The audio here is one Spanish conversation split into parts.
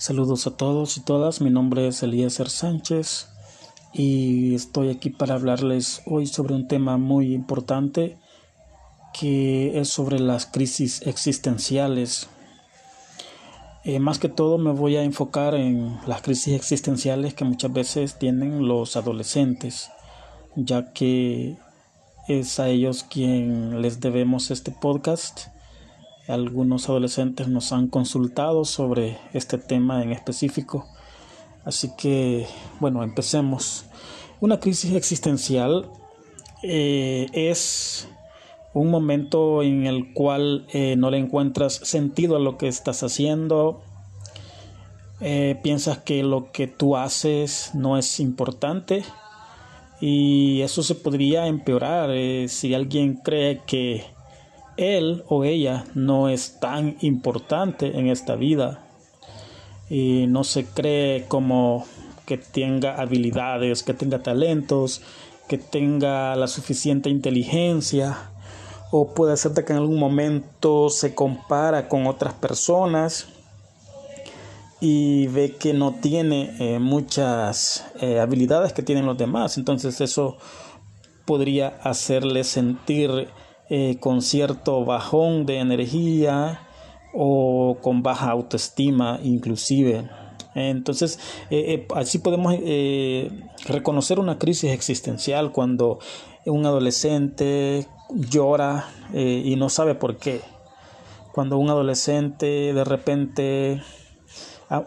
Saludos a todos y todas, mi nombre es Eliezer Sánchez y estoy aquí para hablarles hoy sobre un tema muy importante que es sobre las crisis existenciales. Eh, más que todo me voy a enfocar en las crisis existenciales que muchas veces tienen los adolescentes, ya que es a ellos quien les debemos este podcast algunos adolescentes nos han consultado sobre este tema en específico. Así que, bueno, empecemos. Una crisis existencial eh, es un momento en el cual eh, no le encuentras sentido a lo que estás haciendo, eh, piensas que lo que tú haces no es importante y eso se podría empeorar si alguien cree que él o ella no es tan importante en esta vida y no se cree como que tenga habilidades, que tenga talentos, que tenga la suficiente inteligencia o puede ser que en algún momento se compara con otras personas y ve que no tiene eh, muchas eh, habilidades que tienen los demás. Entonces eso podría hacerle sentir eh, con cierto bajón de energía o con baja autoestima inclusive. Entonces, eh, eh, así podemos reconocer una crisis existencial cuando un adolescente llora y no sabe por qué. Cuando un adolescente de repente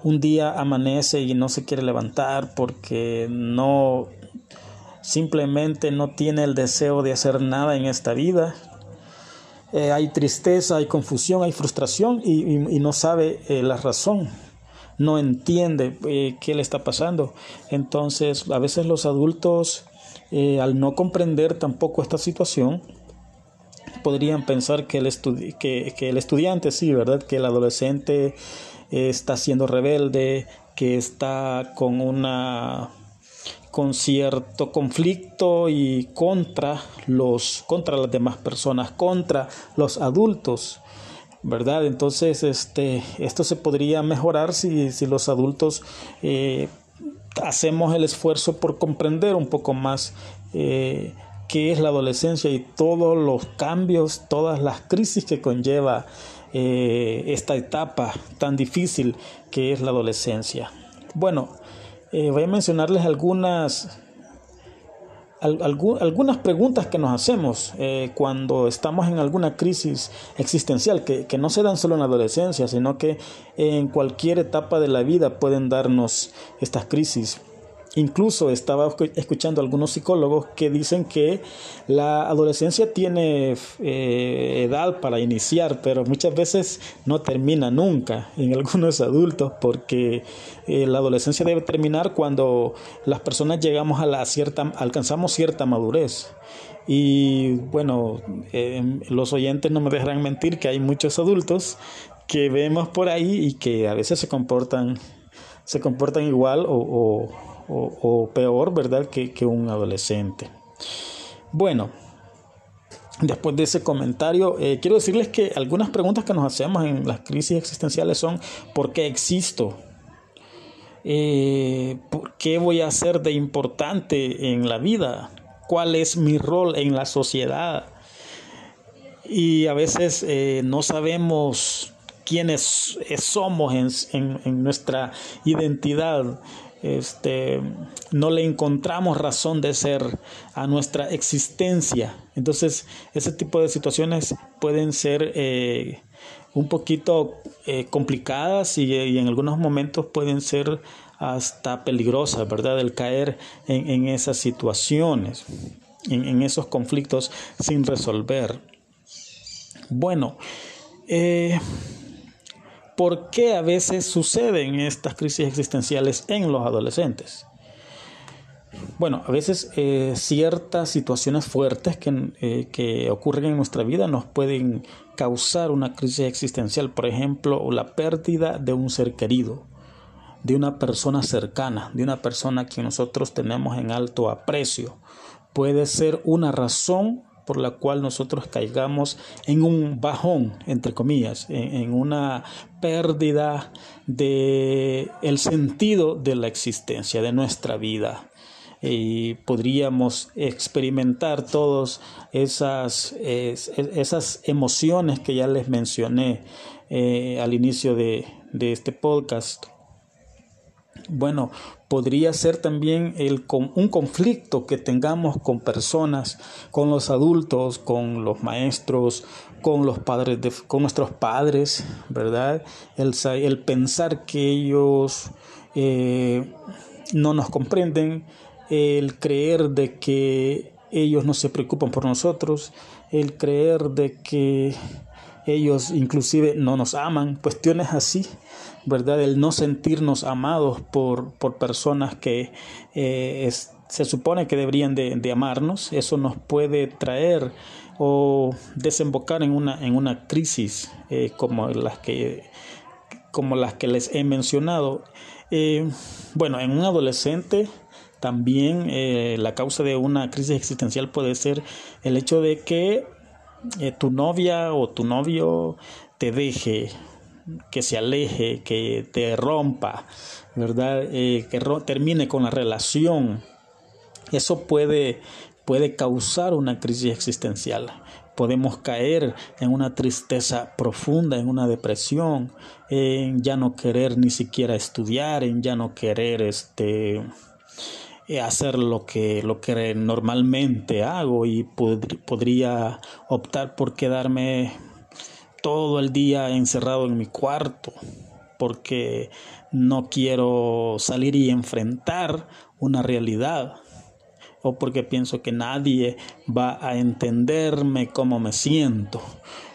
un día amanece y no se quiere levantar porque no simplemente no tiene el deseo de hacer nada en esta vida eh, hay tristeza, hay confusión, hay frustración y, no sabe eh, la razón, no entiende eh, qué le está pasando. Entonces, a veces los adultos, al no comprender tampoco esta situación, podrían pensar que el, que, que el estudiante, sí, ¿verdad? Que el adolescente está siendo rebelde, que está con una con cierto conflicto y contra los contra las demás personas, contra los adultos. ¿Verdad? Entonces, este, esto se podría mejorar si, si los adultos eh, hacemos el esfuerzo por comprender un poco más eh, qué es la adolescencia y todos los cambios, todas las crisis que conlleva eh, esta etapa tan difícil que es la adolescencia. Bueno, eh, voy a mencionarles algunas, algunas preguntas que nos hacemos eh, cuando estamos en alguna crisis existencial, que, que no se dan solo en la adolescencia, sino que en cualquier etapa de la vida pueden darnos estas crisis. Incluso estaba escuchando algunos psicólogos que dicen que la adolescencia tiene eh, edad para iniciar, pero muchas veces no termina nunca en algunos adultos, porque eh, la adolescencia debe terminar cuando las personas llegamos a la cierta, alcanzamos cierta madurez. Y bueno, eh, los oyentes no me dejarán mentir que hay muchos adultos que vemos por ahí y que a veces se comportan, se comportan igual o, peor, ¿verdad?, que, un adolescente. Bueno, Después de ese comentario, eh, quiero decirles que algunas preguntas que nos hacemos en las crisis existenciales son ¿por qué existo? Eh, ¿Por qué voy a ser de importante en la vida? ¿Cuál es mi rol en la sociedad? Y a veces eh, no sabemos quiénes somos en, en nuestra identidad este, no le encontramos razón de ser a nuestra existencia. Entonces, ese tipo de situaciones pueden ser eh, un poquito eh, complicadas y, en algunos momentos pueden ser hasta peligrosas, ¿verdad? El caer en, esas situaciones, en, esos conflictos sin resolver. Bueno, eh, por qué a veces suceden estas crisis existenciales en los adolescentes. Bueno, a veces eh, ciertas situaciones fuertes que, eh, que, ocurren en nuestra vida nos pueden causar una crisis existencial. Por ejemplo, la pérdida de un ser querido, de una persona cercana, de una persona que nosotros tenemos en alto aprecio. Puede ser una razón por la cual nosotros caigamos en un bajón, entre comillas, en, una pérdida de el sentido de la existencia, de nuestra vida. Y podríamos experimentar todas esas, esas emociones que ya les mencioné eh, al inicio de, de este podcast. Bueno, podría ser también el, un conflicto que tengamos con personas, con los adultos, con los maestros, con los padres, de, con nuestros padres, ¿verdad? El, el pensar que ellos eh, no nos comprenden, el creer de que ellos no se preocupan por nosotros, el creer de que ellos inclusive no nos aman, cuestiones así ¿verdad? El no sentirnos amados por, por personas que eh, se supone que deberían de, amarnos, eso nos puede traer o desembocar en una, en una crisis eh, como, las que, como las que les he mencionado. Eh, bueno, en un adolescente también la causa de una crisis existencial puede ser el hecho de que tu novia o tu novio te deje que se aleje, que te rompa, ¿verdad? Eh, que termine con la relación. Eso puede, puede causar una crisis existencial. Podemos caer en una tristeza profunda, en una depresión, en ya no querer ni siquiera estudiar, en ya no querer este, eh, hacer lo que, lo que normalmente hago y podría optar por quedarme todo el día encerrado en mi cuarto porque no quiero salir y enfrentar una realidad o porque pienso que nadie va a entenderme cómo me siento,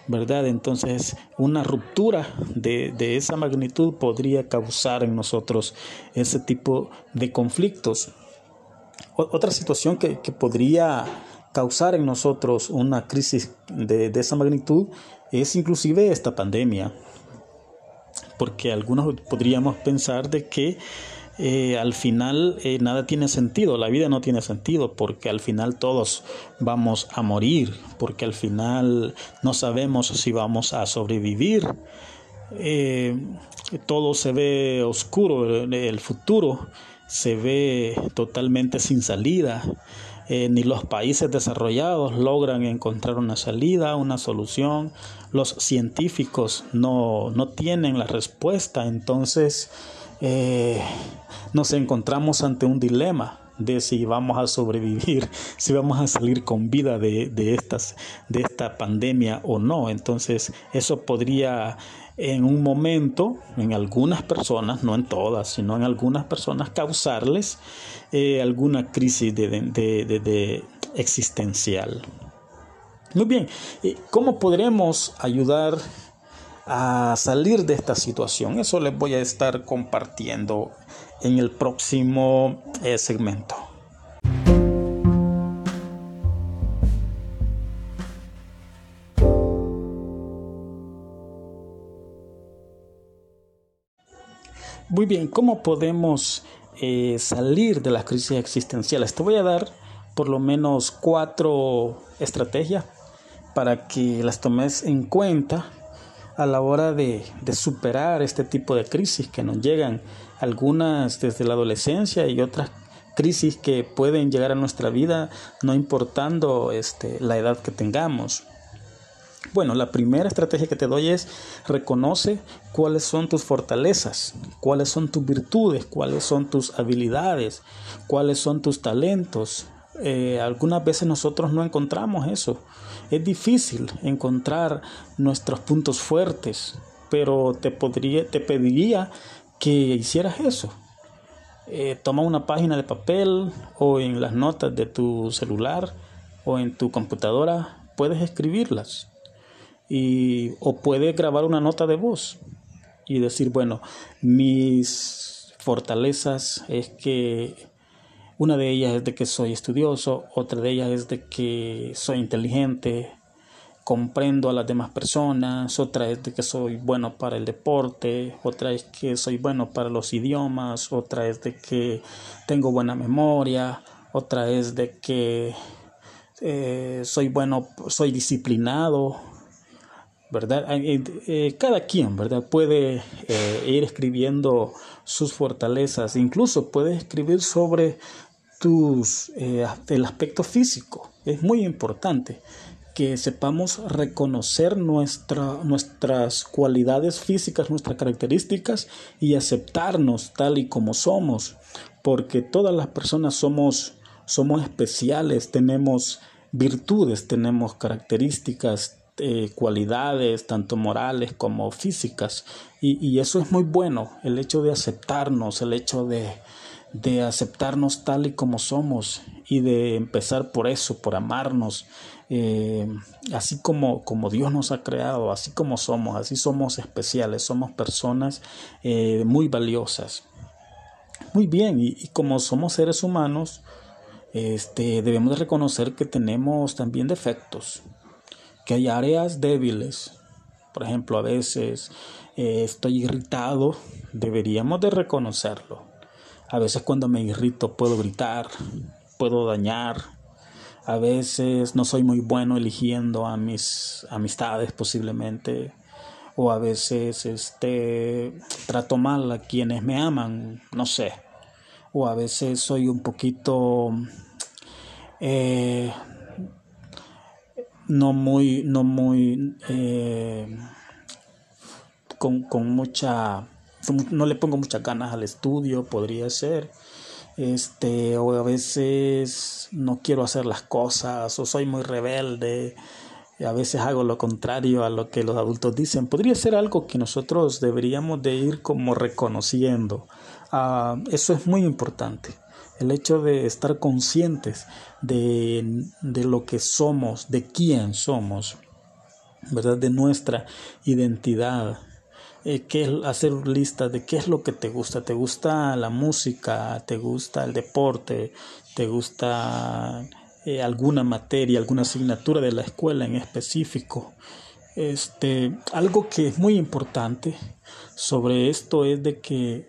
¿verdad? Entonces una ruptura de, esa magnitud podría causar en nosotros ese tipo de conflictos. Otra situación que, podría causar en nosotros una crisis de, de esa magnitud es inclusive esta pandemia, porque algunos podríamos pensar de que eh, al final eh, nada tiene sentido, la vida no tiene sentido, porque al final todos vamos a morir, porque al final no sabemos si vamos a sobrevivir. Eh, todo se ve oscuro, el futuro se ve totalmente sin salida. Eh, ni los países desarrollados logran encontrar una salida, una solución. Los científicos no, tienen la respuesta. Entonces eh, nos encontramos ante un dilema de si vamos a sobrevivir, si vamos a salir con vida de, de, estas, de esta pandemia o no. Entonces eso podría en un momento, en algunas personas, no en todas, sino en algunas personas, causarles eh, alguna crisis de, existencial. Muy bien, ¿cómo podremos ayudar a salir de esta situación? Eso les voy a estar compartiendo en el próximo eh, segmento. Muy bien, ¿cómo podemos eh, salir de las crisis existenciales? Te voy a dar por lo menos cuatro estrategias para que las tomes en cuenta a la hora de, superar este tipo de crisis que nos llegan, algunas desde la adolescencia y otras crisis que pueden llegar a nuestra vida no importando este, la edad que tengamos. Bueno, la primera estrategia que te doy es reconoce cuáles son tus fortalezas, cuáles son tus virtudes, cuáles son tus habilidades, cuáles son tus talentos. Eh, algunas veces nosotros no encontramos eso. Es difícil encontrar nuestros puntos fuertes, pero te, podría, te pediría que hicieras eso. Eh, toma una página de papel o en las notas de tu celular o en tu computadora, puedes escribirlas y, o puede grabar una nota de voz y decir, bueno, mis fortalezas es que una de ellas es de que soy estudioso, otra de ellas es de que soy inteligente, comprendo a las demás personas, otra es de que soy bueno para el deporte, otra es que soy bueno para los idiomas, otra es de que tengo buena memoria, otra es de que eh, soy bueno, soy disciplinado, ¿verdad? Eh, cada quien, ¿verdad? Puede ir escribiendo sus fortalezas, incluso puede escribir sobre tus, el aspecto físico, es muy importante que sepamos reconocer nuestra, nuestras cualidades físicas, nuestras características y aceptarnos tal y como somos, porque todas las personas somos, somos especiales, tenemos virtudes, tenemos características, eh, cualidades, tanto morales como físicas, y, y, eso es muy bueno, el hecho de aceptarnos, el hecho de, de aceptarnos tal y como somos y de empezar por eso, por amarnos, eh, así como, como Dios nos ha creado, así como somos, así somos especiales, somos personas eh, muy valiosas. Muy bien, y, como somos seres humanos, este, debemos de reconocer que tenemos también defectos, que hay áreas débiles. Por ejemplo, a veces eh, estoy irritado, deberíamos de reconocerlo. A veces cuando me irrito puedo gritar, puedo dañar, a veces no soy muy bueno eligiendo a mis amistades posiblemente o a veces este trato mal a quienes me aman, no sé. O a veces soy un poquito eh, no muy no muy eh, con, con mucha no le pongo muchas ganas al estudio, podría ser. Este o a veces no quiero hacer las cosas o soy muy rebelde a veces hago lo contrario a lo que los adultos dicen. Podría ser algo que nosotros deberíamos de ir como reconociendo. Ah, eso es muy importante el hecho de estar conscientes de, de lo que somos de quién somos verdad de nuestra identidad eh, qué, hacer listas de qué es lo que te gusta. ¿Te gusta la música? ¿Te gusta el deporte? ¿Te gusta eh, alguna materia, alguna asignatura de la escuela en específico? Este, algo que es muy importante sobre esto es de que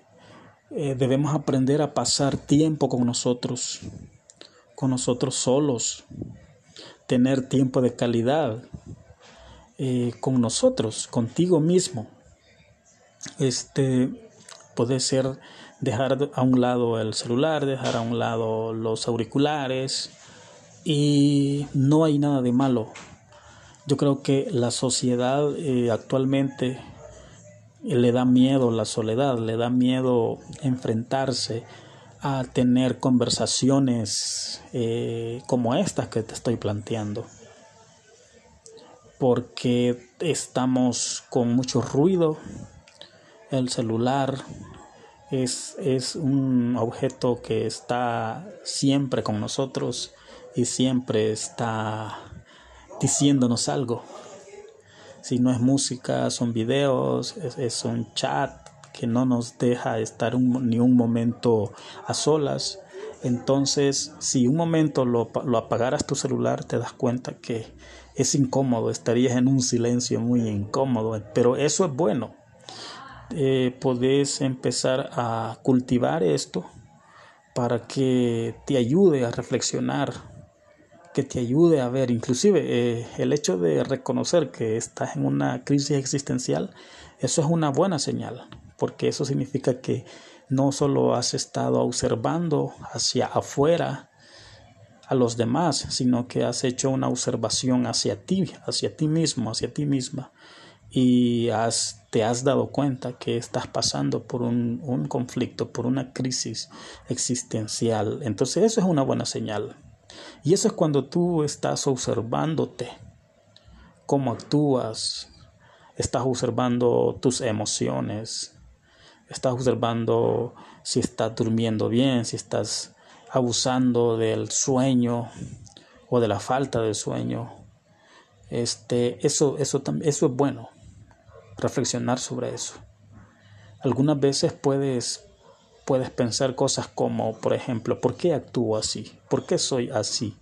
eh, debemos aprender a pasar tiempo con nosotros, con nosotros solos, tener tiempo de calidad con nosotros, contigo mismo este puede ser dejar a un lado el celular, dejar a un lado los auriculares y no hay nada de malo. Yo creo que la sociedad eh, actualmente le da miedo la soledad, le da miedo enfrentarse a tener conversaciones eh, como estas que te estoy planteando porque estamos con mucho ruido, el celular es, es un objeto que está siempre con nosotros y siempre está diciéndonos algo. Si no es música, son videos, es, un chat que no nos deja estar ni un momento a solas. Entonces, si un momento lo, lo, apagaras tu celular, te das cuenta que es incómodo, estarías en un silencio muy incómodo, pero eso es bueno eh, podés empezar a cultivar esto para que te ayude a reflexionar, que te ayude a ver, inclusive eh, el hecho de reconocer que estás en una crisis existencial, eso es una buena señal, porque eso significa que no solo has estado observando hacia afuera a los demás, sino que has hecho una observación hacia ti, hacia ti mismo, hacia ti misma y has, te has dado cuenta que estás pasando por un, un conflicto, por una crisis existencial. Entonces eso es una buena señal. Y eso es cuando tú estás observándote, cómo actúas, estás observando tus emociones, estás observando si estás durmiendo bien, si estás abusando del sueño o de la falta de sueño. Este, eso, eso, eso es bueno reflexionar sobre eso. Algunas veces puedes, puedes pensar cosas como, por ejemplo, ¿por qué actúo así? ¿Por qué soy así?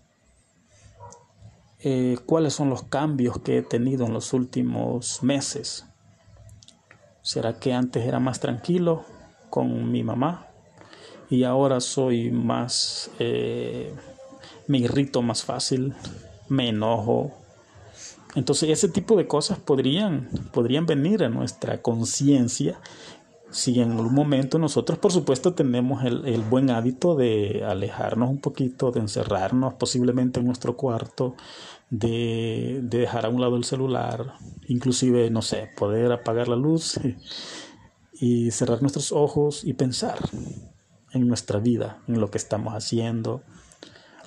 Eh, ¿Cuáles son los cambios que he tenido en los últimos meses? ¿Será que antes era más tranquilo con mi mamá y ahora soy más, eh, me irrito más fácil, me enojo. Entonces ese tipo de cosas podrían, podrían venir a nuestra conciencia si en algún momento nosotros por supuesto tenemos el, el, buen hábito de alejarnos un poquito, de encerrarnos posiblemente en nuestro cuarto, de, de dejar a un lado el celular, inclusive, no sé, poder apagar la luz y cerrar nuestros ojos y pensar en nuestra vida, en lo que estamos haciendo,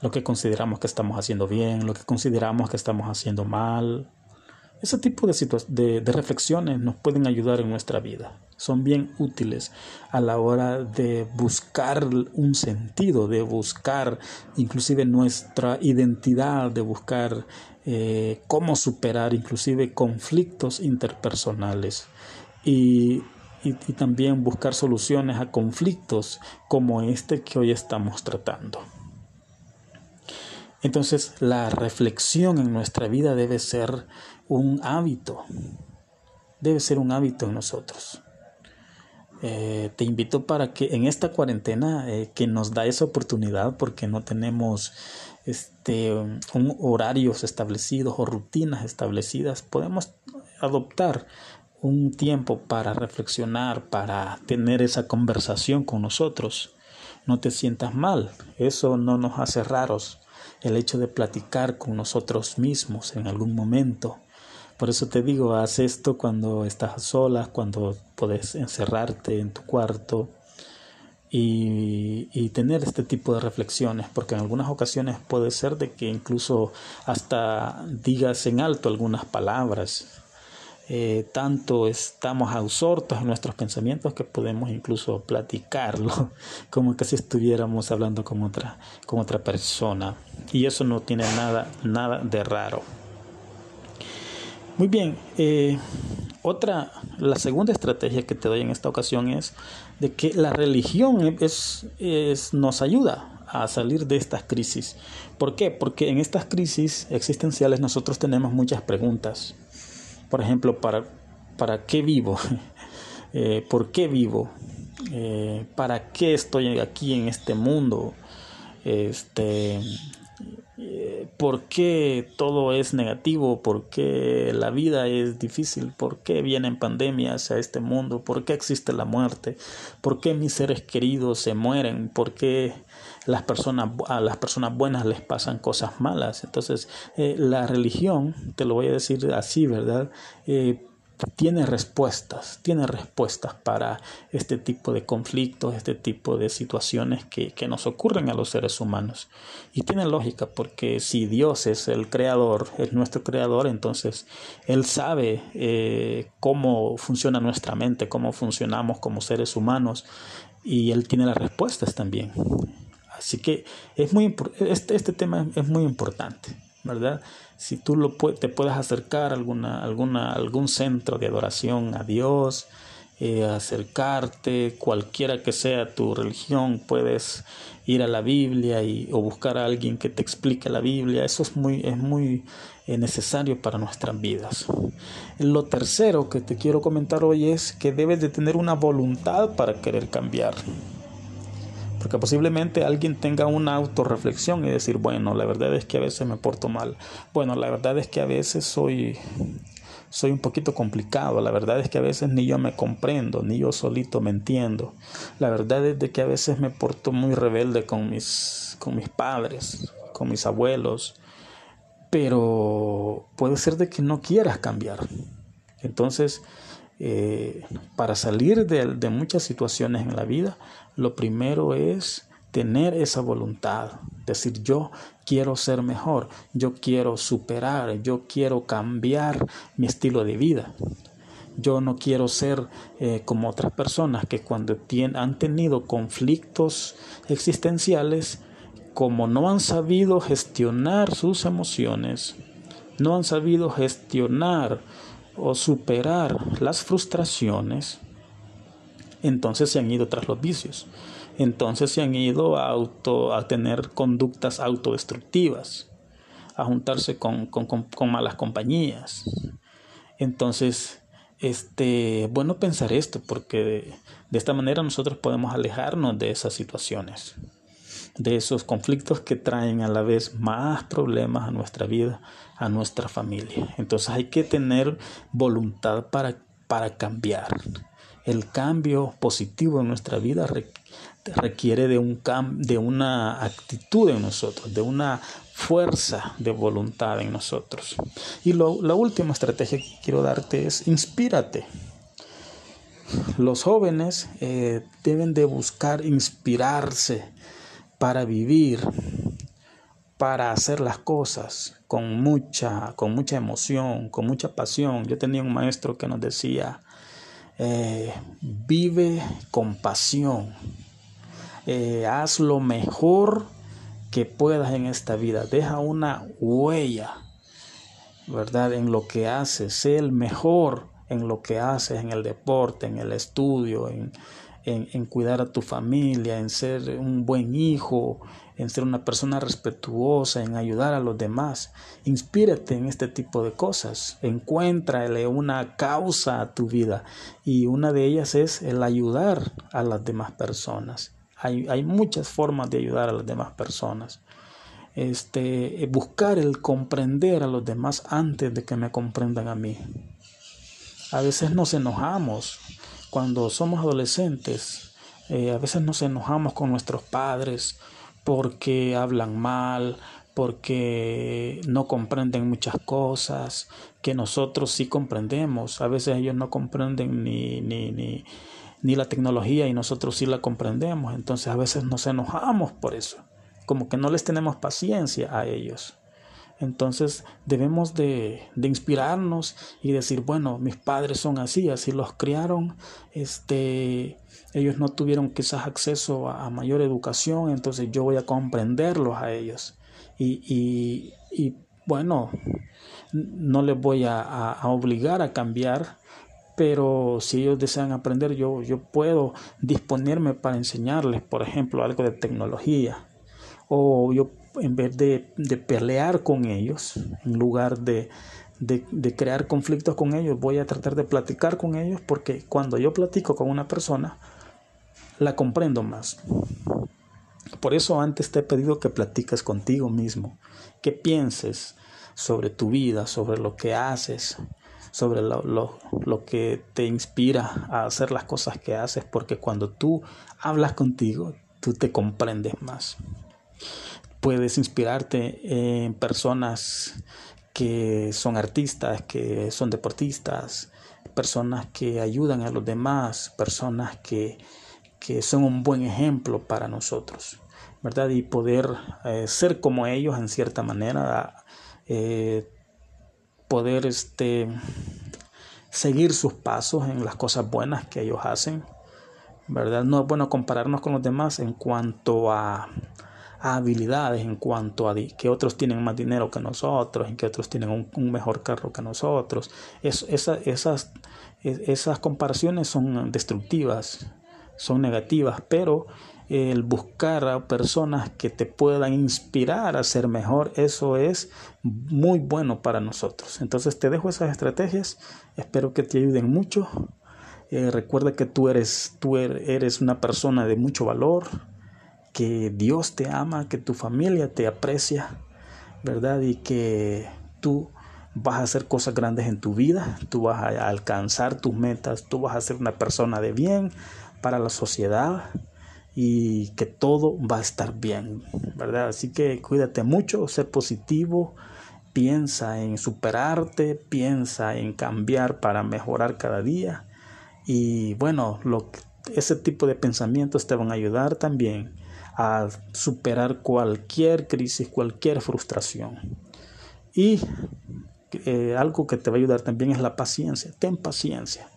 lo que consideramos que estamos haciendo bien, lo que consideramos que estamos haciendo mal. Ese tipo de, de, reflexiones nos pueden ayudar en nuestra vida. Son bien útiles a la hora de buscar un sentido, de buscar inclusive nuestra identidad, de buscar eh, cómo superar inclusive conflictos interpersonales. Y y, también buscar soluciones a conflictos como este que hoy estamos tratando. Entonces la reflexión en nuestra vida debe ser un hábito, debe ser un hábito en nosotros. Eh, te invito para que en esta cuarentena eh, que nos da esa oportunidad porque no tenemos este, un horarios establecidos o rutinas establecidas, podemos adoptar un tiempo para reflexionar, para tener esa conversación con nosotros. No te sientas mal, eso no nos hace raros. El hecho de platicar con nosotros mismos en algún momento. Por eso te digo, haz esto cuando estás sola, cuando puedes encerrarte en tu cuarto y, y, tener este tipo de reflexiones, porque en algunas ocasiones puede ser de que incluso hasta digas en alto algunas palabras eh, tanto estamos absortos en nuestros pensamientos que podemos incluso platicarlo como que si estuviéramos hablando con otra, con otra persona. Y eso no tiene nada, nada de raro. Muy bien, eh, otra, la segunda estrategia que te doy en esta ocasión es de que la religión es, es, nos ayuda a salir de estas crisis. ¿Por qué? Porque en estas crisis existenciales nosotros tenemos muchas preguntas por ejemplo, ¿para, para qué vivo? Eh, ¿Por qué vivo? Eh, ¿Para qué estoy aquí en este mundo? Este, ¿Por qué todo es negativo? ¿Por qué la vida es difícil? ¿Por qué vienen pandemias a este mundo? ¿Por qué existe la muerte? ¿Por qué mis seres queridos se mueren? ¿Por qué las personas, a las personas buenas les pasan cosas malas. Entonces, eh, la religión, te lo voy a decir así, ¿verdad? Eh, tiene respuestas, tiene respuestas para este tipo de conflictos, este tipo de situaciones que, que, nos ocurren a los seres humanos. Y tiene lógica, porque si Dios es el creador, es nuestro creador, entonces Él sabe eh, cómo funciona nuestra mente, cómo funcionamos como seres humanos, y Él tiene las respuestas también. Así que es muy, este, este tema es muy importante, ¿verdad? Si tú lo, te puedes acercar a alguna, alguna, algún centro de adoración a Dios, eh, acercarte, cualquiera que sea tu religión, puedes ir a la Biblia y, o buscar a alguien que te explique la Biblia. Eso es muy, es muy eh, necesario para nuestras vidas. Lo tercero que te quiero comentar hoy es que debes de tener una voluntad para querer cambiar. Porque posiblemente alguien tenga una autorreflexión y decir, bueno, la verdad es que a veces me porto mal. Bueno, la verdad es que a veces soy soy un poquito complicado. La verdad es que a veces ni yo me comprendo, ni yo solito me entiendo. La verdad es de que a veces me porto muy rebelde con mis, con mis padres, con mis abuelos. Pero puede ser de que no quieras cambiar. Entonces, eh, para salir de, muchas situaciones en la vida, lo primero es tener esa voluntad, decir yo quiero ser mejor, yo quiero superar, yo quiero cambiar mi estilo de vida. Yo no quiero ser eh, como otras personas que cuando han tenido conflictos existenciales, como no han sabido gestionar sus emociones, no han sabido gestionar o superar las frustraciones, entonces se han ido tras los vicios. Entonces se han ido a, auto, a tener conductas autodestructivas, a juntarse con, malas compañías. Entonces, este, bueno pensar esto, porque de, esta manera nosotros podemos alejarnos de esas situaciones. de esos conflictos que traen a la vez más problemas a nuestra vida, a nuestra familia. Entonces hay que tener voluntad para, para cambiar. El cambio positivo en nuestra vida requiere de, un de una actitud en nosotros, de una fuerza de voluntad en nosotros. Y la última estrategia que quiero darte es inspírate. Los jóvenes eh, deben de buscar inspirarse para vivir, para hacer las cosas con mucha, con mucha emoción, con mucha pasión. Yo tenía un maestro que nos decía, eh, vive con pasión, eh, haz lo mejor que puedas en esta vida, deja una huella, ¿verdad? En lo que haces, sé el mejor en lo que haces, en el deporte, en el estudio, en, en, cuidar a tu familia, en ser un buen hijo, en ser una persona respetuosa, en ayudar a los demás. Inspírate en este tipo de cosas. Encuéntrale una causa a tu vida y una de ellas es el ayudar a las demás personas. Hay, hay muchas formas de ayudar a las demás personas. Este, buscar el comprender a los demás antes de que me comprendan a mí. A veces nos enojamos cuando somos adolescentes, eh, a veces nos enojamos con nuestros padres porque hablan mal, porque no comprenden muchas cosas que nosotros sí comprendemos. A veces ellos no comprenden ni, ni, ni, ni la tecnología y nosotros sí la comprendemos. Entonces a veces nos enojamos por eso, como que no les tenemos paciencia a ellos. Entonces debemos de, inspirarnos y decir, bueno, mis padres son así, así los criaron, este, ellos no tuvieron quizás acceso a, mayor educación, entonces yo voy a comprenderlos a ellos. Y, y, bueno, no les voy a, a, obligar a cambiar, pero si ellos desean aprender, yo, yo puedo disponerme para enseñarles, por ejemplo, algo de tecnología. O yo en vez de, pelear con ellos, en lugar de, de, crear conflictos con ellos, voy a tratar de platicar con ellos porque cuando yo platico con una persona, la comprendo más. Por eso antes te he pedido que platiques contigo mismo, que pienses sobre tu vida, sobre lo que haces, sobre lo, lo, lo, que te inspira a hacer las cosas que haces, porque cuando tú hablas contigo, tú te comprendes más puedes inspirarte en personas que son artistas, que son deportistas, personas que ayudan a los demás, personas que, son un buen ejemplo para nosotros, ¿verdad? Y poder eh, ser como ellos en cierta manera, eh, poder este, seguir sus pasos en las cosas buenas que ellos hacen, ¿verdad? No es bueno compararnos con los demás en cuanto a habilidades en cuanto a que otros tienen más dinero que nosotros, en que otros tienen un, mejor carro que nosotros. Es, esas, esas comparaciones son destructivas, son negativas, pero el buscar a personas que te puedan inspirar a ser mejor, eso es muy bueno para nosotros. Entonces te dejo esas estrategias, espero que te ayuden mucho. Eh, recuerda que tú eres, tú er-, eres una persona de mucho valor, que Dios te ama, que tu familia te aprecia, ¿verdad? Y que tú vas a hacer cosas grandes en tu vida, tú vas a alcanzar tus metas, tú vas a ser una persona de bien para la sociedad y que todo va a estar bien, ¿verdad? Así que cuídate mucho, sé positivo, piensa en superarte, piensa en cambiar para mejorar cada día y bueno, ese tipo de pensamientos te van a ayudar también a superar cualquier crisis, cualquier frustración. Y eh, algo que te va a ayudar también es la paciencia. Ten paciencia.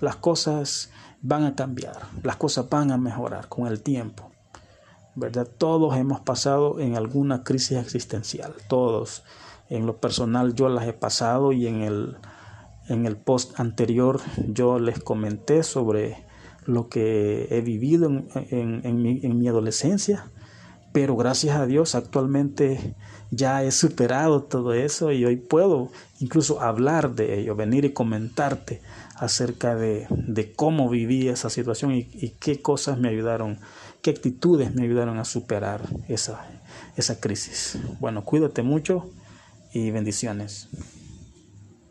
Las cosas van a cambiar, las cosas van a mejorar con el tiempo. ¿Verdad? Todos hemos pasado en alguna crisis existencial, todos. En lo personal yo las he pasado y en el, en el post anterior yo les comenté sobre lo que he vivido en, mi, adolescencia, pero gracias a Dios actualmente ya he superado todo eso y hoy puedo incluso hablar de ello, venir y comentarte acerca de, cómo viví esa situación y, qué cosas me ayudaron, qué actitudes me ayudaron a superar esa, esa crisis. Bueno, cuídate mucho y bendiciones.